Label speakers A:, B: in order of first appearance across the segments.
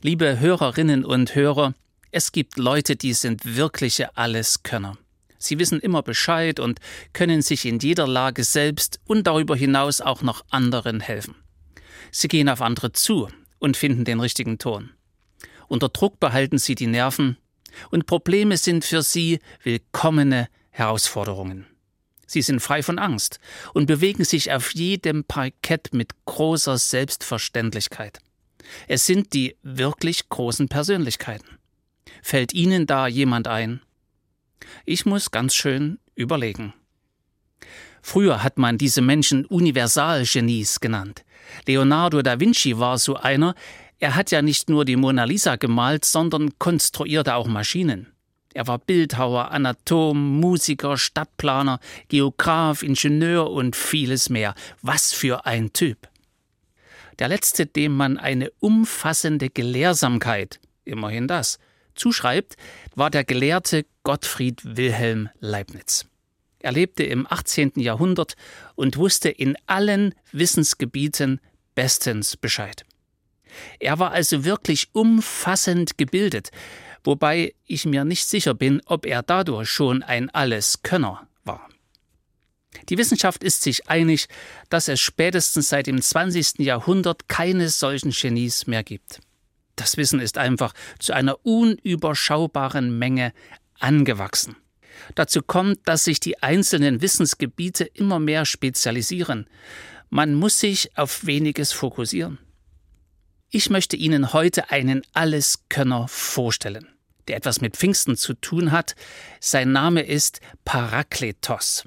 A: Liebe Hörerinnen und Hörer, es gibt Leute, die sind wirkliche Alleskönner. Sie wissen immer Bescheid und können sich in jeder Lage selbst und darüber hinaus auch noch anderen helfen. Sie gehen auf andere zu und finden den richtigen Ton. Unter Druck behalten sie die Nerven und Probleme sind für sie willkommene Herausforderungen. Sie sind frei von Angst und bewegen sich auf jedem Parkett mit großer Selbstverständlichkeit. Es sind die wirklich großen Persönlichkeiten. Fällt Ihnen da jemand ein? Ich muss ganz schön überlegen. Früher hat man diese Menschen Universalgenies genannt. Leonardo da Vinci war so einer, er hat ja nicht nur die Mona Lisa gemalt, sondern konstruierte auch Maschinen. Er war Bildhauer, Anatom, Musiker, Stadtplaner, Geograf, Ingenieur und vieles mehr. Was für ein Typ. Der letzte, dem man eine umfassende Gelehrsamkeit, immerhin das, zuschreibt, war der Gelehrte Gottfried Wilhelm Leibniz. Er lebte im 18. Jahrhundert und wusste in allen Wissensgebieten bestens Bescheid. Er war also wirklich umfassend gebildet, wobei ich mir nicht sicher bin, ob er dadurch schon ein Alleskönner. Die Wissenschaft ist sich einig, dass es spätestens seit dem 20. Jahrhundert keine solchen Genies mehr gibt. Das Wissen ist einfach zu einer unüberschaubaren Menge angewachsen. Dazu kommt, dass sich die einzelnen Wissensgebiete immer mehr spezialisieren. Man muss sich auf weniges fokussieren. Ich möchte Ihnen heute einen Alleskönner vorstellen, der etwas mit Pfingsten zu tun hat. Sein Name ist Parakletos.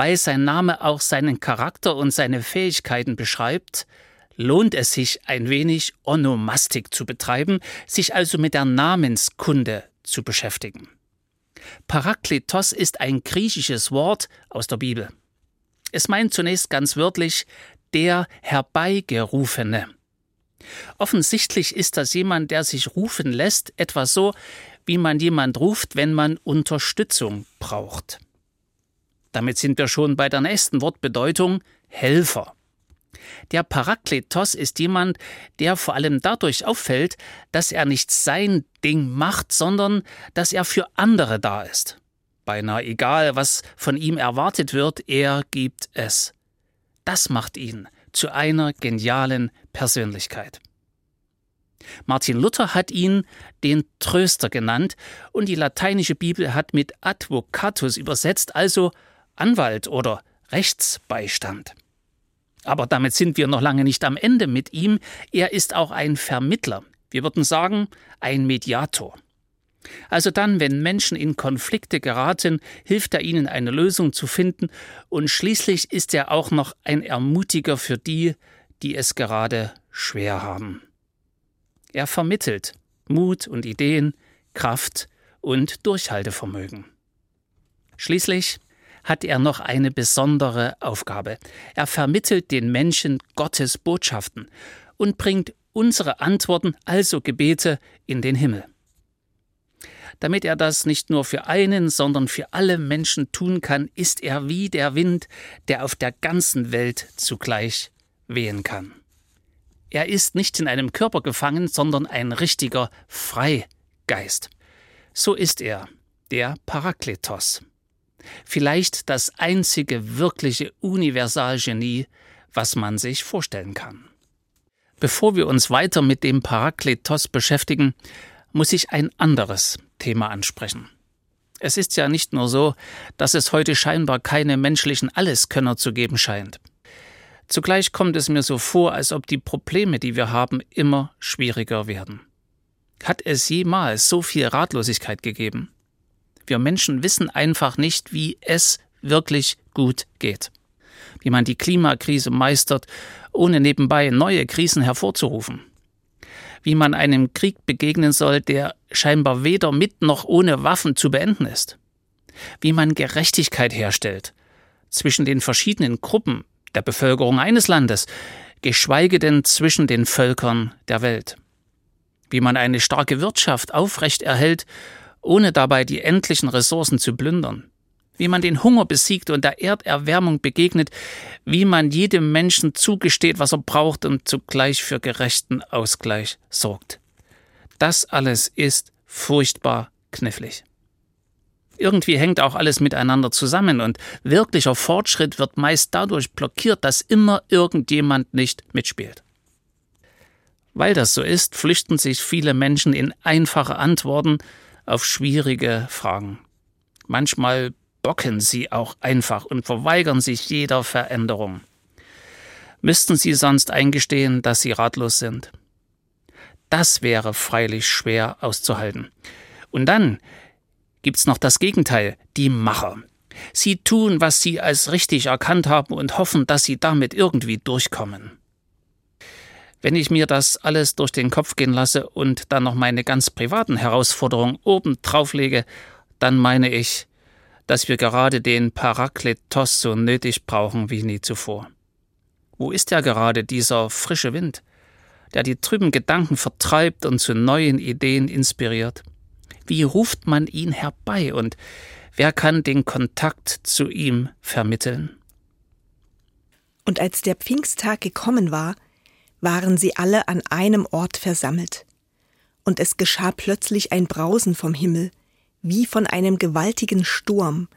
A: Weil sein Name auch seinen Charakter und seine Fähigkeiten beschreibt, lohnt es sich ein wenig Onomastik zu betreiben, sich also mit der Namenskunde zu beschäftigen. Parakletos ist ein griechisches Wort aus der Bibel. Es meint zunächst ganz wörtlich der Herbeigerufene. Offensichtlich ist das jemand, der sich rufen lässt, etwa so, wie man jemand ruft, wenn man Unterstützung braucht. Damit sind wir schon bei der nächsten Wortbedeutung Helfer. Der Parakletos ist jemand, der vor allem dadurch auffällt, dass er nicht sein Ding macht, sondern dass er für andere da ist. Beinahe egal, was von ihm erwartet wird, er gibt es. Das macht ihn zu einer genialen Persönlichkeit. Martin Luther hat ihn den Tröster genannt und die lateinische Bibel hat mit Advocatus übersetzt, also Anwalt oder Rechtsbeistand. Aber damit sind wir noch lange nicht am Ende mit ihm. Er ist auch ein Vermittler. Wir würden sagen, ein Mediator. Also dann, wenn Menschen in Konflikte geraten, hilft er ihnen eine Lösung zu finden und schließlich ist er auch noch ein Ermutiger für die, die es gerade schwer haben. Er vermittelt Mut und Ideen, Kraft und Durchhaltevermögen. Schließlich hat er noch eine besondere Aufgabe. Er vermittelt den Menschen Gottes Botschaften und bringt unsere Antworten, also Gebete, in den Himmel. Damit er das nicht nur für einen, sondern für alle Menschen tun kann, ist er wie der Wind, der auf der ganzen Welt zugleich wehen kann. Er ist nicht in einem Körper gefangen, sondern ein richtiger Freigeist. So ist er, der Parakletos. Vielleicht das einzige wirkliche Universalgenie, was man sich vorstellen kann. Bevor wir uns weiter mit dem Parakletos beschäftigen, muss ich ein anderes Thema ansprechen. Es ist ja nicht nur so, dass es heute scheinbar keine menschlichen Alleskönner zu geben scheint. Zugleich kommt es mir so vor, als ob die Probleme, die wir haben, immer schwieriger werden. Hat es jemals so viel Ratlosigkeit gegeben? Wir Menschen wissen einfach nicht, wie es wirklich gut geht. Wie man die Klimakrise meistert, ohne nebenbei neue Krisen hervorzurufen. Wie man einem Krieg begegnen soll, der scheinbar weder mit noch ohne Waffen zu beenden ist. Wie man Gerechtigkeit herstellt zwischen den verschiedenen Gruppen der Bevölkerung eines Landes, geschweige denn zwischen den Völkern der Welt. Wie man eine starke Wirtschaft aufrecht erhält ohne dabei die endlichen Ressourcen zu plündern. wie man den Hunger besiegt und der Erderwärmung begegnet, wie man jedem Menschen zugesteht, was er braucht und zugleich für gerechten Ausgleich sorgt. Das alles ist furchtbar knifflig. Irgendwie hängt auch alles miteinander zusammen und wirklicher Fortschritt wird meist dadurch blockiert, dass immer irgendjemand nicht mitspielt. Weil das so ist, flüchten sich viele Menschen in einfache Antworten auf schwierige Fragen. Manchmal bocken sie auch einfach und verweigern sich jeder Veränderung. Müssten sie sonst eingestehen, dass sie ratlos sind? Das wäre freilich schwer auszuhalten. Und dann gibt's noch das Gegenteil, die Macher. Sie tun, was sie als richtig erkannt haben und hoffen, dass sie damit irgendwie durchkommen. Wenn ich mir das alles durch den Kopf gehen lasse und dann noch meine ganz privaten Herausforderungen oben drauflege, dann meine ich, dass wir gerade den Parakletos so nötig brauchen wie nie zuvor. Wo ist ja gerade dieser frische Wind, der die trüben Gedanken vertreibt und zu neuen Ideen inspiriert? Wie ruft man ihn herbei und wer kann den Kontakt zu ihm vermitteln?
B: Und als der Pfingsttag gekommen war, waren sie alle an einem Ort versammelt. Und es geschah plötzlich ein Brausen vom Himmel, wie von einem gewaltigen Sturm,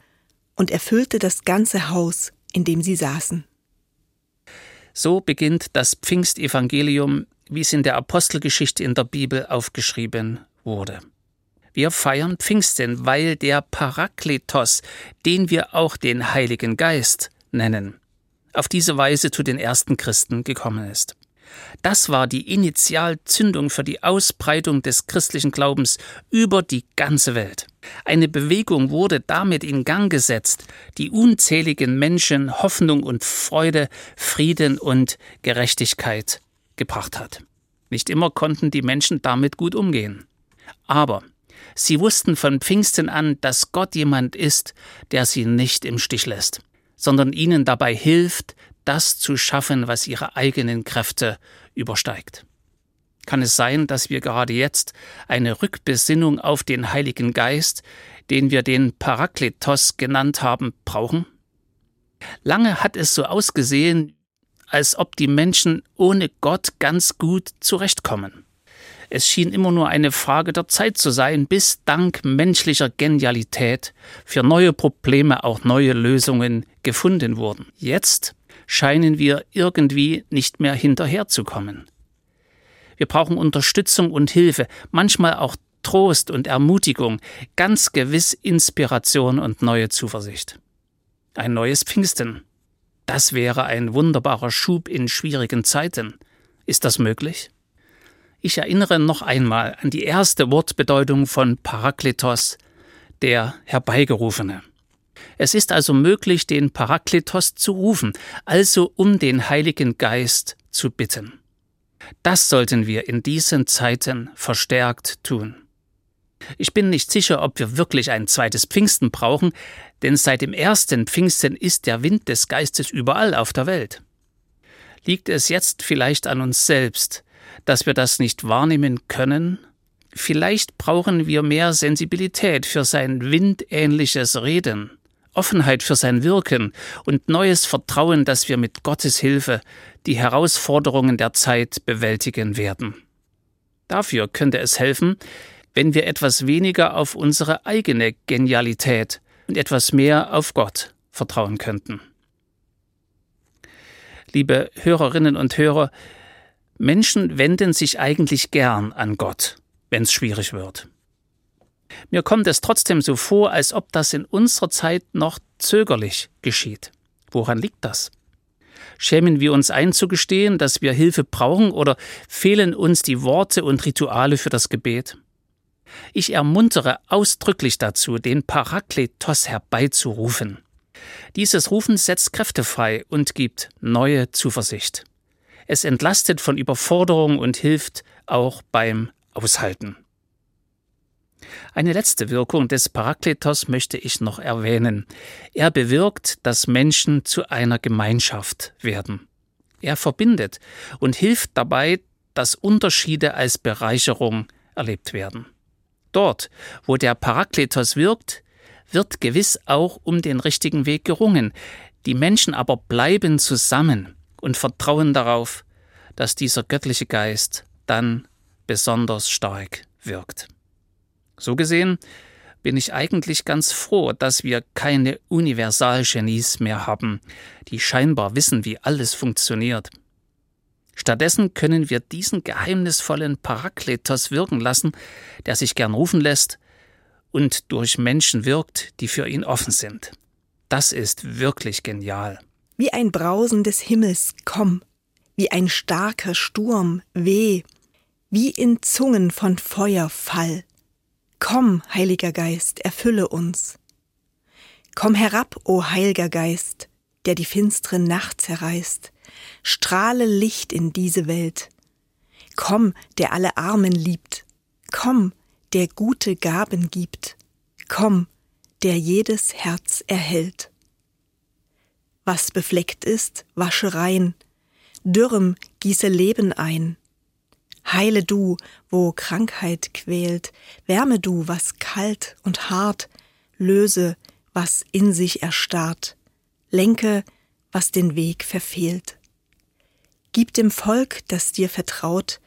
B: und erfüllte das ganze Haus, in dem sie saßen.
A: So beginnt das Pfingstevangelium, wie es in der Apostelgeschichte in der Bibel aufgeschrieben wurde. Wir feiern Pfingsten, weil der Parakletos, den wir auch den Heiligen Geist nennen, auf diese Weise zu den ersten Christen gekommen ist. Das war die Initialzündung für die Ausbreitung des christlichen Glaubens über die ganze Welt. Eine Bewegung wurde damit in Gang gesetzt, die unzähligen Menschen Hoffnung und Freude, Frieden und Gerechtigkeit gebracht hat. Nicht immer konnten die Menschen damit gut umgehen. Aber sie wussten von Pfingsten an, dass Gott jemand ist, der sie nicht im Stich lässt, sondern ihnen dabei hilft, das zu schaffen, was ihre eigenen Kräfte übersteigt. Kann es sein, dass wir gerade jetzt eine Rückbesinnung auf den Heiligen Geist, den wir den Parakletos genannt haben, brauchen? Lange hat es so ausgesehen, als ob die Menschen ohne Gott ganz gut zurechtkommen. Es schien immer nur eine Frage der Zeit zu sein, bis dank menschlicher Genialität für neue Probleme auch neue Lösungen gefunden wurden. Jetzt scheinen wir irgendwie nicht mehr hinterherzukommen. Wir brauchen Unterstützung und Hilfe, manchmal auch Trost und Ermutigung, ganz gewiss Inspiration und neue Zuversicht. Ein neues Pfingsten. Das wäre ein wunderbarer Schub in schwierigen Zeiten. Ist das möglich? Ich erinnere noch einmal an die erste Wortbedeutung von Parakletos, der Herbeigerufene. Es ist also möglich, den Parakletos zu rufen, also um den Heiligen Geist zu bitten. Das sollten wir in diesen Zeiten verstärkt tun. Ich bin nicht sicher, ob wir wirklich ein zweites Pfingsten brauchen, denn seit dem ersten Pfingsten ist der Wind des Geistes überall auf der Welt. Liegt es jetzt vielleicht an uns selbst, dass wir das nicht wahrnehmen können? Vielleicht brauchen wir mehr Sensibilität für sein windähnliches Reden. Offenheit für sein Wirken und neues Vertrauen, dass wir mit Gottes Hilfe die Herausforderungen der Zeit bewältigen werden. Dafür könnte es helfen, wenn wir etwas weniger auf unsere eigene Genialität und etwas mehr auf Gott vertrauen könnten. Liebe Hörerinnen und Hörer, Menschen wenden sich eigentlich gern an Gott, wenn es schwierig wird. Mir kommt es trotzdem so vor, als ob das in unserer Zeit noch zögerlich geschieht. Woran liegt das? Schämen wir uns einzugestehen, dass wir Hilfe brauchen oder fehlen uns die Worte und Rituale für das Gebet? Ich ermuntere ausdrücklich dazu, den Parakletos herbeizurufen. Dieses Rufen setzt Kräfte frei und gibt neue Zuversicht. Es entlastet von Überforderung und hilft auch beim Aushalten. Eine letzte Wirkung des Parakletos möchte ich noch erwähnen. Er bewirkt, dass Menschen zu einer Gemeinschaft werden. Er verbindet und hilft dabei, dass Unterschiede als Bereicherung erlebt werden. Dort, wo der Parakletos wirkt, wird gewiss auch um den richtigen Weg gerungen. Die Menschen aber bleiben zusammen und vertrauen darauf, dass dieser göttliche Geist dann besonders stark wirkt. So gesehen bin ich eigentlich ganz froh, dass wir keine Universalgenies mehr haben, die scheinbar wissen, wie alles funktioniert. Stattdessen können wir diesen geheimnisvollen Parakletos wirken lassen, der sich gern rufen lässt und durch Menschen wirkt, die für ihn offen sind. Das ist wirklich genial.
B: Wie ein Brausen des Himmels, komm, wie ein starker Sturm, weh, wie in Zungen von Feuer fall. Komm, Heiliger Geist, erfülle uns. Komm herab, o Heiliger Geist, der die finstere Nacht zerreißt, strahle Licht in diese Welt. Komm, der alle Armen liebt, komm, der gute Gaben gibt, komm, der jedes Herz erhält. Was befleckt ist, wasche rein, dürrem gieße Leben ein, Heile du, wo Krankheit quält, wärme du, was kalt und hart, löse, was in sich erstarrt, lenke, was den Weg verfehlt. Gib dem Volk, das dir vertraut,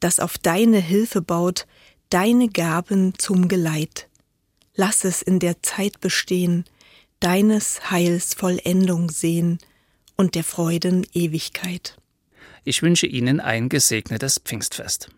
B: das auf deine Hilfe baut, deine Gaben zum Geleit. Lass es in der Zeit bestehen, deines Heils Vollendung sehen und der Freuden Ewigkeit.
A: Ich wünsche Ihnen ein gesegnetes Pfingstfest.